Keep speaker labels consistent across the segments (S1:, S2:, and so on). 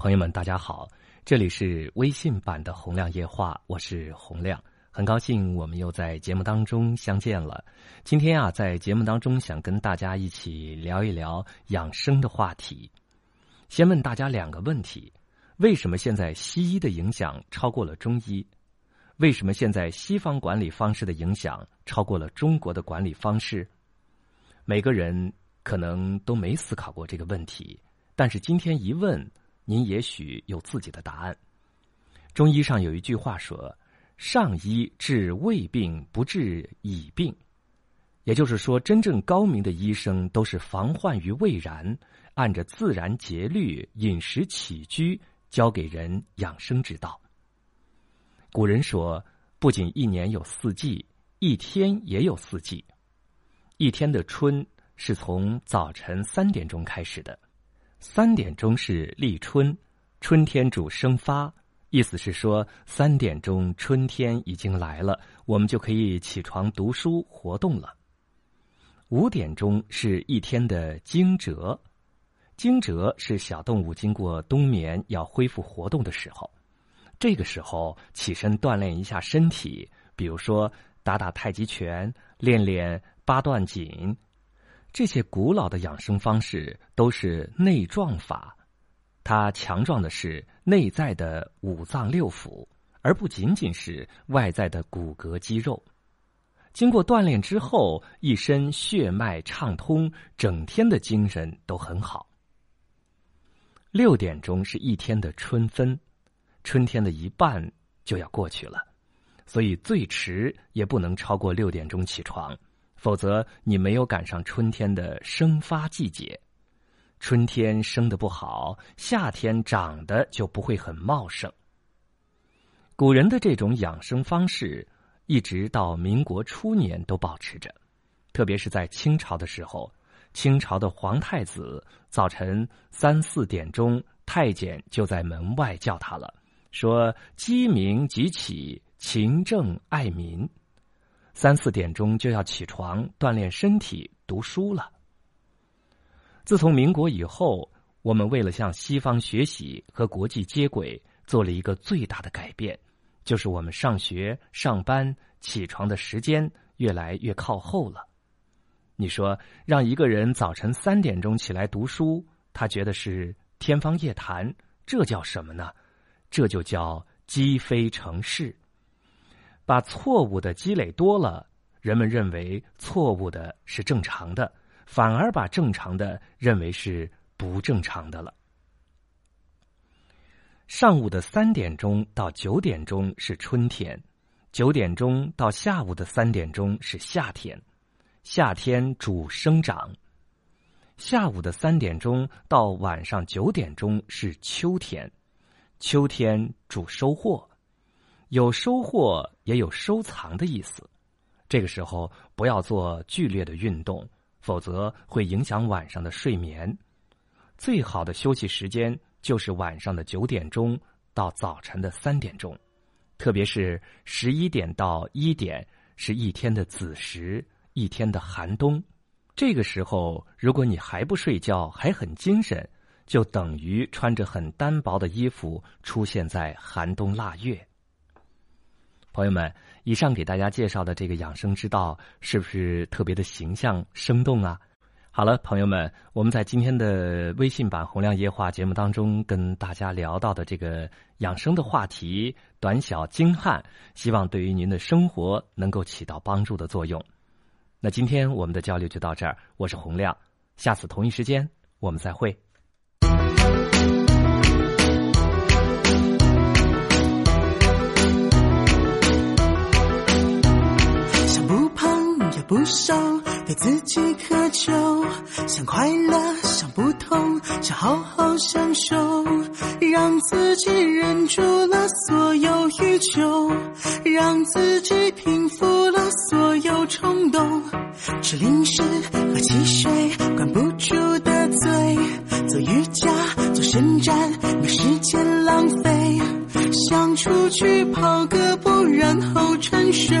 S1: 朋友们，大家好，这里是微信版的洪亮夜话，我是洪亮，很高兴我们又在节目当中相见了。今天啊，在节目当中想跟大家一起聊一聊养生的话题。先问大家两个问题：为什么现在西医的影响超过了中医？为什么现在西方管理方式的影响超过了中国的管理方式？每个人可能都没思考过这个问题，但是今天一问。您也许有自己的答案。中医上有一句话说：“上医治未病，不治已病。”也就是说，真正高明的医生都是防患于未然，按着自然节律饮食起居，教给人养生之道。古人说：“不仅一年有四季，一天也有四季。一天的春是从早晨三点钟开始的。”三点钟是立春，春天主生发，意思是说三点钟春天已经来了，我们就可以起床读书活动了。五点钟是一天的惊蛰，惊蛰是小动物经过冬眠要恢复活动的时候，这个时候起身锻炼一下身体，比如说打打太极拳，练练八段锦。这些古老的养生方式都是内壮法，它强壮的是内在的五脏六腑，而不仅仅是外在的骨骼肌肉。经过锻炼之后，一身血脉畅通，整天的精神都很好。六点钟是一天的春分，春天的一半就要过去了，所以最迟也不能超过六点钟起床。否则，你没有赶上春天的生发季节。春天生的不好，夏天长得就不会很茂盛。古人的这种养生方式，一直到民国初年都保持着。特别是在清朝的时候，清朝的皇太子早晨三四点钟，太监就在门外叫他了，说：“鸡鸣即起，勤政爱民。”三四点钟就要起床锻炼身体、读书了。自从民国以后，我们为了向西方学习和国际接轨，做了一个最大的改变，就是我们上学、上班起床的时间越来越靠后了。你说，让一个人早晨三点钟起来读书，他觉得是天方夜谭，这叫什么呢？这就叫积非成是。把错误的积累多了，人们认为错误的是正常的，反而把正常的认为是不正常的了。上午的三点钟到九点钟是春天，九点钟到下午的三点钟是夏天，夏天主生长；下午的三点钟到晚上九点钟是秋天，秋天主收获。有收获也有收藏的意思，这个时候不要做剧烈的运动，否则会影响晚上的睡眠。最好的休息时间就是晚上的九点钟到早晨的三点钟，特别是十一点到一点是一天的子时，一天的寒冬。这个时候，如果你还不睡觉，还很精神，就等于穿着很单薄的衣服出现在寒冬腊月。朋友们，以上给大家介绍的这个养生之道，是不是特别的形象生动啊？好了，朋友们，我们在今天的微信版《洪亮夜话》节目当中，跟大家聊到的这个养生的话题，短小精悍，希望对于您的生活能够起到帮助的作用。那今天我们的交流就到这儿，我是洪亮，下次同一时间我们再会。
S2: 不瘦，对自己苛求，想快乐，想不同，想好好享受，让自己忍住了所有欲求，让自己平复了所有冲动，吃零食喝汽水，管不住的嘴，做瑜伽做伸展，没时间浪费，想出去跑个步，然后沉睡，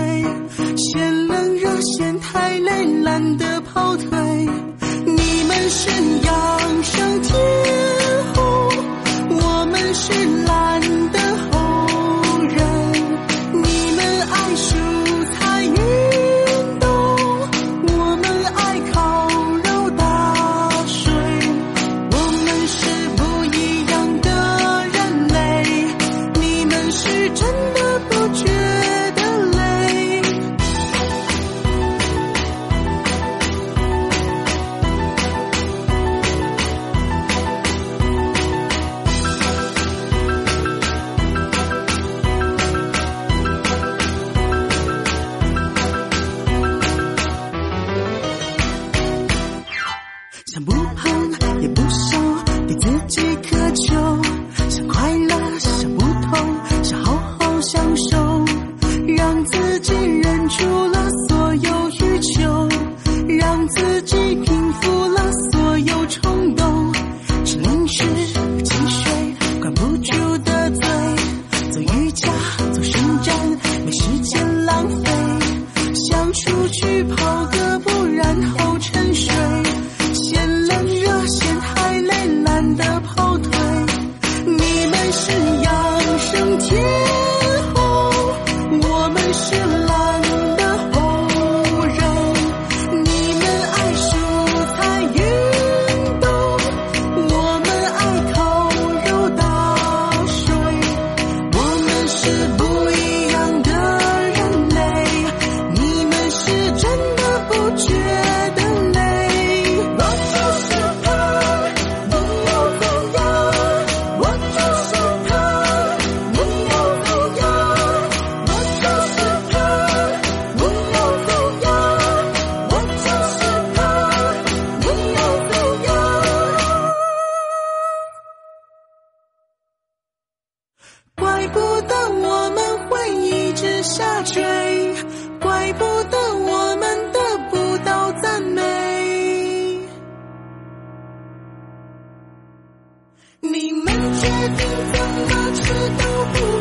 S2: 你们决定怎么吃都不。